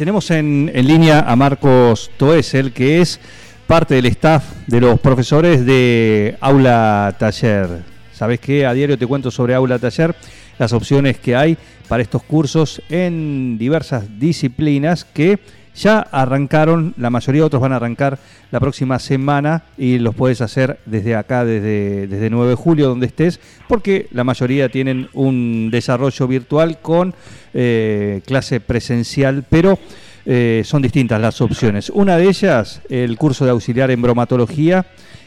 Tenemos en, en línea a Marcos Toesel, que es parte del staff de los profesores de Aula Taller. ¿Sabes qué? A diario te cuento sobre Aula Taller, las opciones que hay para estos cursos en diversas disciplinas que ya arrancaron, la mayoría de otros van a arrancar la próxima semana y los puedes hacer desde acá, desde, desde 9 de julio, donde estés, porque la mayoría tienen un desarrollo virtual con eh, clase presencial, pero eh, son distintas las opciones. Una de ellas, el curso de auxiliar en bromatología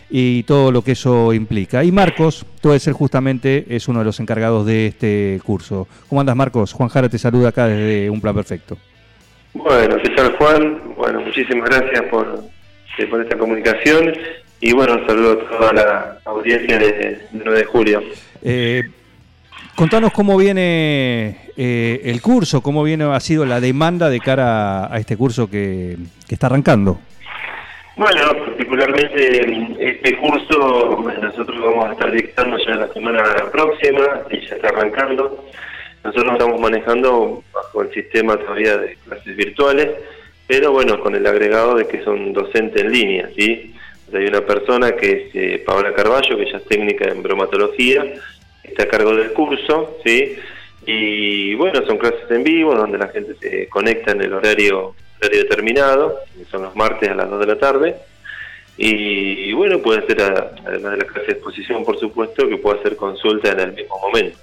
y todo lo que eso implica. Y Marcos, debes ser justamente, es uno de los encargados de este curso. ¿Cómo andas, Marcos? Juan Jara te saluda acá desde Un Plan Perfecto. Bueno, César Juan, bueno, muchísimas gracias por, eh, por esta comunicación y bueno, un saludo a toda la audiencia de, de 9 de julio. Eh, contanos cómo viene eh, el curso, cómo viene, ha sido la demanda de cara a este curso que, que está arrancando. Bueno, particularmente este curso nosotros vamos a estar dictando ya la semana próxima y ya está arrancando. Nosotros estamos manejando bajo el sistema todavía de clases virtuales, pero bueno, con el agregado de que son docentes en línea, ¿sí? Sea, hay una persona que es eh, Paola Carballo, que ella es técnica en bromatología, está a cargo del curso, ¿sí? Y bueno, son clases en vivo donde la gente se conecta en el horario, horario determinado, que son los martes a las 2 de la tarde. Y, bueno, puede a- además de la clase de exposición, por supuesto, que puede hacer consulta en el mismo momento.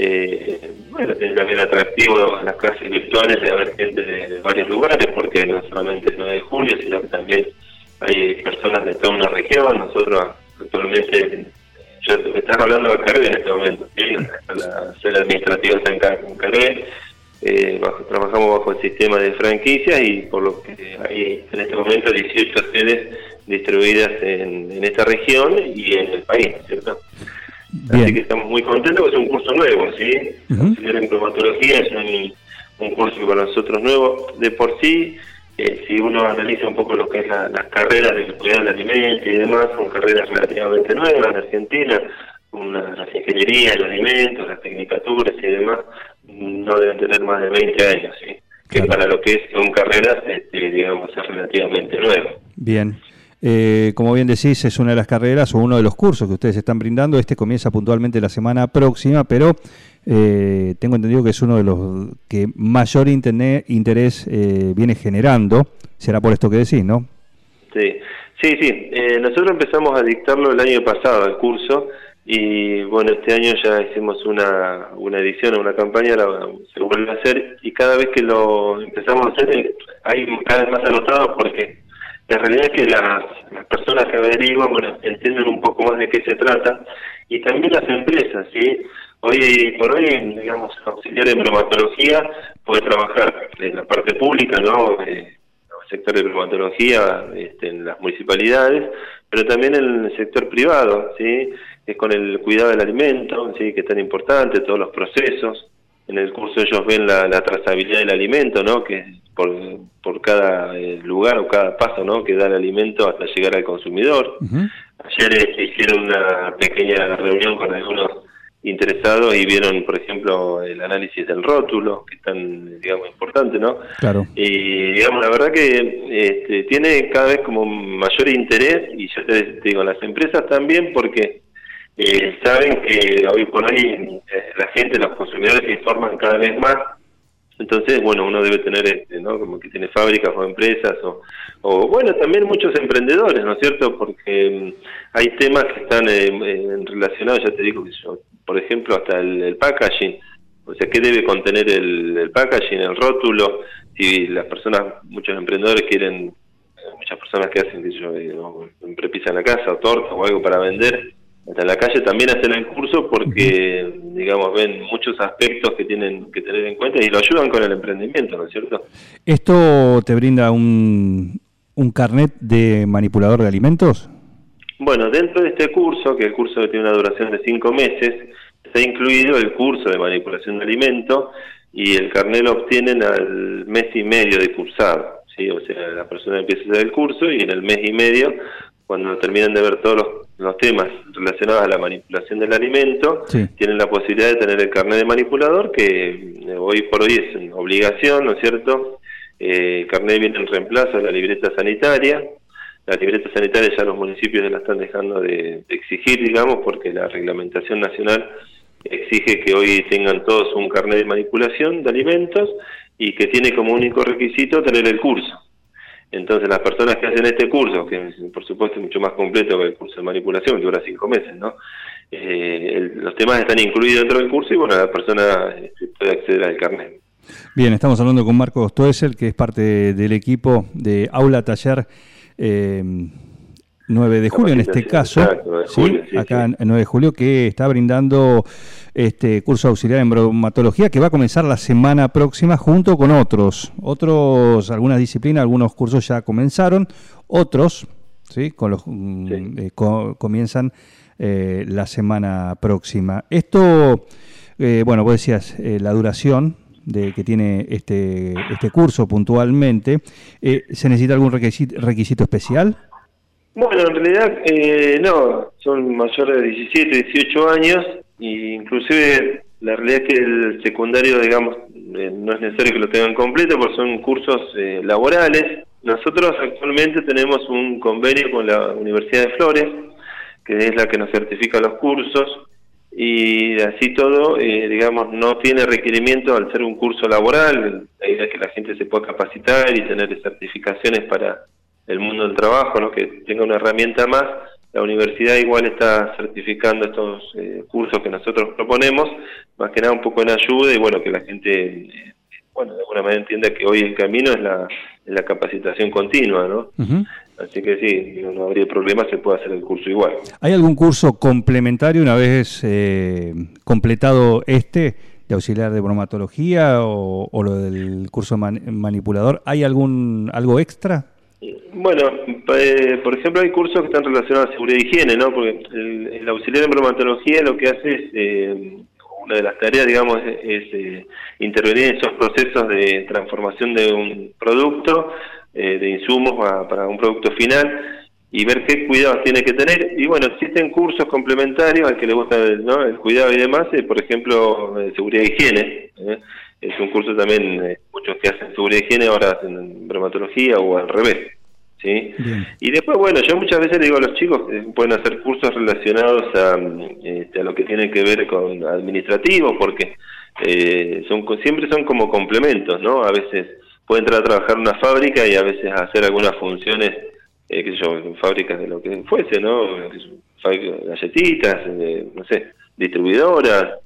Eh, bueno, también atractivo las clases virtuales de haber gente de, varios lugares, porque no solamente el 9 de julio, sino que también hay personas de toda una región. Nosotros actualmente, yo me estás hablando de Carré en este momento, ¿sí? la sede administrativa está en Ca- en Carré, eh, bajo- trabajamos bajo el sistema de franquicias y por lo que hay en este momento 18 sedes distribuidas en, en esta región y en el país, ¿cierto? Así que estamos muy contentos, porque es un curso nuevo, ¿sí? Ujú. Auxiliar en cromatología es un, un curso para nosotros nuevo. De por sí, eh, si uno analiza un poco lo que es la- las carreras de cuidado del alimento y demás, son carreras relativamente nuevas en Argentina, una, las ingenierías, el alimentos, las tecnicaturas y demás, no deben tener más de 20 años, ¿sí? Que Claro. para lo que es, son carreras, este, digamos, es relativamente nuevo. bien. Eh, como bien decís, es una de las carreras o uno de los cursos que ustedes están brindando. Este comienza puntualmente la semana próxima, pero eh, tengo entendido que es uno de los que mayor interés eh, viene generando. Será por esto que decís, ¿no? Sí, sí, sí. Eh, nosotros empezamos a dictarlo el año pasado, el curso, y bueno, este año ya hicimos una, una edición, una campaña, la, se vuelve a hacer, y cada vez que lo empezamos a hacer, eh, hay cada vez más anotados porque la realidad es que las, personas que averiguan, bueno, entienden un poco más de qué se trata, y también las empresas, ¿sí? Hoy por hoy, digamos, auxiliar en bromatología puede trabajar en la parte pública, ¿no? Eh, el sector de bromatología este, en las municipalidades, pero también en el sector privado, ¿sí? es con el cuidado del alimento, ¿sí? que es tan importante, todos los procesos. En el curso ellos ven la, la trazabilidad del alimento, ¿no? que por, por cada eh, lugar o cada paso ¿no? que da el alimento hasta llegar al consumidor. Ujú. Ayer este, hicieron una pequeña reunión con algunos interesados y vieron, por ejemplo, el análisis del rótulo, que es tan, digamos, importante, ¿no? Claro. Y digamos, la verdad que este, tiene cada vez como mayor interés, y yo te, te digo, las empresas también, porque eh, saben que hoy por hoy eh, la gente, los consumidores se informan cada vez más. Entonces, bueno, uno debe tener, este, ¿no? Como que tiene fábricas o empresas, o, o bueno, también muchos emprendedores, ¿no es cierto? Porque mm, hay temas que están eh, relacionados, ya te digo, que yo, por ejemplo, hasta el, el packaging. O sea, ¿qué debe contener el, el packaging, el rótulo? Si las personas, muchos emprendedores quieren, muchas personas que hacen, que yo, eh, ¿no? una repisa en la casa o torta o algo para vender, hasta la calle también hacen el curso porque, digamos, ven muchos aspectos que tienen que tener en cuenta y lo ayudan con el emprendimiento, ¿no es cierto? ¿Esto te brinda un, un carnet de manipulador de alimentos? Bueno, dentro de este curso, que el curso tiene una duración de cinco meses, está incluido el curso de manipulación de alimentos y el carnet lo obtienen al mes y medio de cursado. ¿sí? O sea, la persona empieza a hacer el curso y en el mes y medio, cuando terminan de ver todos los, los temas relacionados a la manipulación del alimento, Sí. tienen la posibilidad de tener el carnet de manipulador, que eh, hoy por hoy es una obligación, ¿no es cierto? Eh, el carnet viene en reemplazo de la libreta sanitaria. La libreta sanitaria ya los municipios ya la están dejando de, de exigir, digamos, porque la reglamentación nacional exige que hoy tengan todos un carnet de manipulación de alimentos y que tiene como único requisito tener el curso. Entonces las personas que hacen este curso, que por supuesto es mucho más completo que el curso de manipulación, que dura cinco meses, ¿no? Eh, los temas están incluidos dentro del curso y bueno, la persona este, puede acceder al carnet. Bien, estamos hablando con Marcos Toesel, que es parte del equipo de Aula Taller eh, 9 de julio, en este caso, Exacto, 9 de ¿sí? acá sí. en 9 de julio, que está brindando este curso auxiliar en bromatología que va a comenzar la semana próxima junto con otros. Otros, algunas disciplinas, algunos cursos ya comenzaron, otros, ¿sí? Con los, mm, eh, co- comienzan eh, la semana próxima. Esto, eh, bueno, vos decías eh, la duración de que tiene este, este curso puntualmente. Eh, ¿Se necesita algún requisito, requisito especial? Bueno, en realidad eh, no, son mayores de 17, 18 años e inclusive la realidad es que el secundario, digamos, eh, no es necesario que lo tengan completo porque son cursos eh, laborales. Nosotros actualmente tenemos un convenio con la Universidad de Flores, que es la que nos certifica los cursos y así todo, eh, digamos, no tiene requerimiento al ser un curso laboral, la idea es que la gente se pueda capacitar y tener certificaciones para el mundo del trabajo, ¿no? que tenga una herramienta más. La universidad igual está certificando estos eh, cursos que nosotros proponemos, más que nada un poco en ayuda y bueno, que la gente, eh, bueno, de alguna manera entienda que hoy el camino es la, es la capacitación continua, ¿no? Así que sí, no, no habría problema, se puede hacer el curso igual. ¿Hay algún curso complementario una vez eh, completado este de auxiliar de bromatología o, o lo del curso man- manipulador? ¿Hay algún algo extra? Bueno, eh, por ejemplo, hay cursos que están relacionados a seguridad y higiene, ¿no? Porque el, auxiliar en bromatología lo que hace es, eh, una de las tareas, digamos, es, eh, intervenir en esos procesos de transformación de un producto, eh, de insumos para un producto final y ver qué cuidados tiene que tener. Y bueno, existen cursos complementarios al que le gusta el, ¿no? el cuidado y demás, eh, por ejemplo, seguridad y higiene. ¿eh? Es un curso también, muchos que hacen seguridad y higiene ahora hacen bromatología o al revés. ¿sí? Bien. Y después, bueno, yo muchas veces le digo a los chicos que pueden hacer cursos relacionados a, este, a lo que tiene que ver con administrativo, porque eh, son siempre son como complementos, ¿no? A veces puede entrar a trabajar en una fábrica y a veces hacer algunas funciones, eh, qué sé yo, en fábricas de lo que fuese, ¿no? Galletitas, eh, no sé, distribuidoras,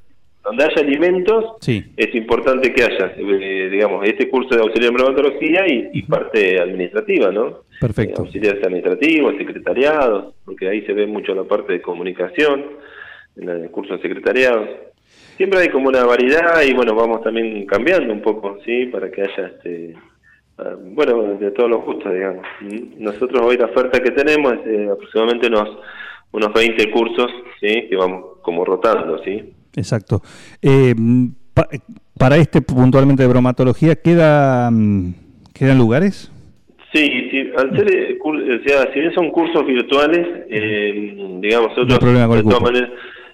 donde haya alimentos, Sí. es importante que haya, eh, digamos, este curso de auxiliar en bromatología y, y parte administrativa, ¿no? Perfecto. Eh, auxiliares administrativos, secretariados, porque ahí se ve mucho la parte de comunicación, en el curso de secretariados. Siempre hay como una variedad y bueno, vamos también cambiando un poco, ¿sí? Para que haya, este, ah, bueno, de todos los gustos, digamos. Mm. Nosotros hoy la oferta que tenemos es eh, aproximadamente unos, unos 20 cursos, ¿sí? Que vamos como rotando, ¿sí? Exacto. Eh, pa- para este puntualmente de bromatología, ¿queda, mm, ¿quedan lugares? Sí, sí, al ser, eh, o sea, si bien son cursos virtuales, eh, digamos, No problema con de todas maneras,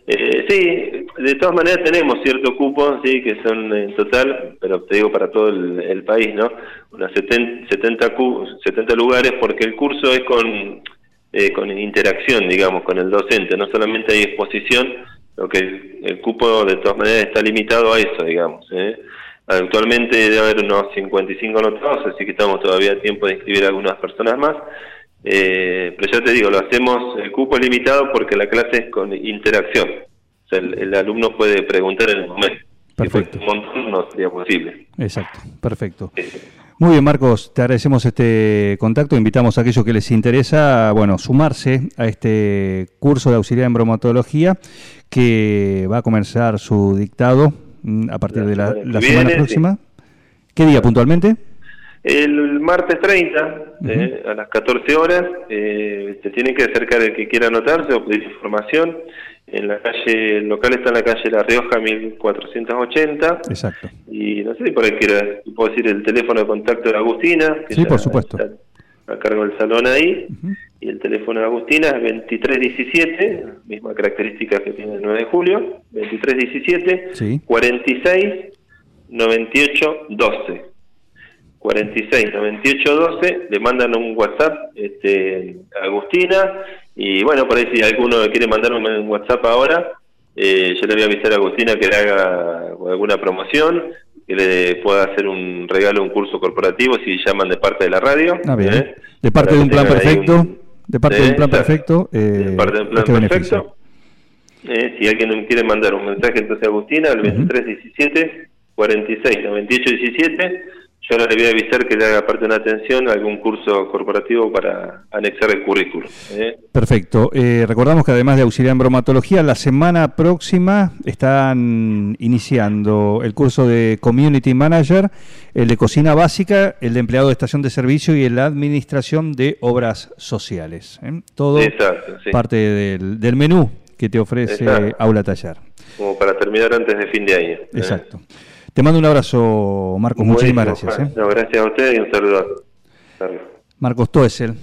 eh, sí, de todas maneras tenemos cierto cupo, sí, que son en total, pero te digo para todo el, el país, ¿no? Unas 70, 70, cu- 70 lugares, porque el curso es con, eh, con interacción, digamos, con el docente, no solamente hay exposición, lo que el, el cupo de todas maneras está limitado a eso, digamos, ¿eh? Actualmente debe haber unos 55 anotados, así que estamos todavía a tiempo de inscribir a algunas personas más. Eh, pero ya te digo, lo hacemos, el cupo es limitado porque la clase es con interacción. O sea, el, el alumno puede preguntar en el momento. Perfecto. un montón no sería posible. Exacto, perfecto. Muy bien, Marcos, te agradecemos este contacto. Invitamos a aquellos que les interesa, bueno, sumarse a este curso de auxiliar en bromatología que va a comenzar su dictado mm, a partir de la, semana la próxima. ¿Qué día puntualmente? El martes 30, eh, a las 14 horas, eh, se tiene que acercar el que quiera anotarse o pedir información. En la calle, el local está en la calle La Rioja 1480. Exacto. Y no sé si por ahí quiera, puedo decir el teléfono de contacto de Agustina. que Sí, ya por supuesto. está a cargo del salón ahí. Y el teléfono de Agustina es 2317, misma característica que tiene el 9 de julio. 2317 Sí. 46 98 12. 46 98 12, le mandan un WhatsApp este, a Agustina y bueno, por ahí si alguno quiere mandar un WhatsApp ahora, eh, yo le voy a avisar a Agustina que le haga alguna promoción, que le pueda hacer un regalo, un curso corporativo si llaman de parte de la radio. Ah, bien. ¿eh? De parte de un plan perfecto, un- de parte ¿eh? de un plan Claro. perfecto, eh, de parte de un plan este perfecto. Eh, si alguien quiere mandar un mensaje entonces Agustina al 2317 46 98 17 yo ahora le voy a avisar que le haga parte de una atención algún curso corporativo para anexar el currículum. ¿eh? Perfecto. Eh, recordamos que además de auxiliar en bromatología, la semana próxima están iniciando el curso de Community Manager, el de cocina básica, el de empleado de estación de servicio y el de administración de obras sociales. ¿eh? Todo Exacto, sí. parte del, del menú que te ofrece Exacto. Aula Taller. Como para terminar antes de fin de año. ¿eh? Exacto. Te mando un abrazo, Marcos. Muchísimas gracias. ¿eh? No, gracias a usted y un saludo. Marcos Toesel,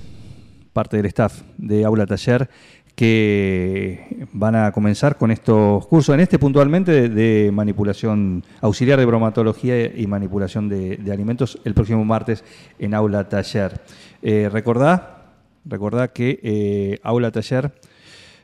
parte del staff de Aula Taller, que van a comenzar con estos cursos, en este puntualmente de, de manipulación auxiliar de bromatología y manipulación de, de alimentos, el próximo martes en Aula Taller. Eh, recordá, recordá que eh, Aula Taller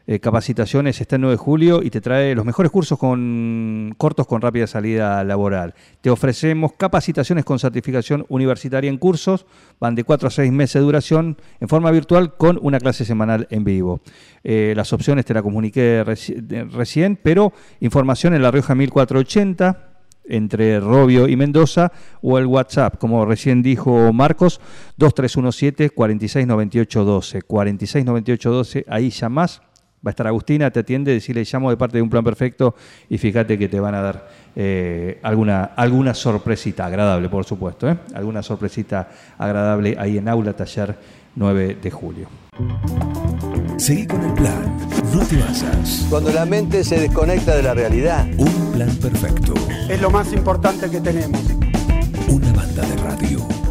eh, capacitaciones está el 9 de julio y te trae los mejores cursos con cortos con rápida salida laboral. Te ofrecemos capacitaciones con certificación universitaria en cursos, van de 4 a 6 meses de duración en forma virtual con una clase semanal en vivo. Eh, las opciones te la comuniqué recién, pero información en La Rioja 1480 entre Robio y Mendoza o el WhatsApp, como recién dijo Marcos, 2317 469812 469812, ahí llamás Va a estar Agustina, te atiende, decirle llamo de parte de un plan perfecto y fíjate que te van a dar eh, alguna, alguna sorpresita agradable, por supuesto, ¿eh? alguna sorpresita agradable ahí en Aula Taller 9 de julio. Seguí con el plan. No te basas. Cuando la mente se desconecta de la realidad. Un plan perfecto. Es lo más importante que tenemos. Una banda de radio.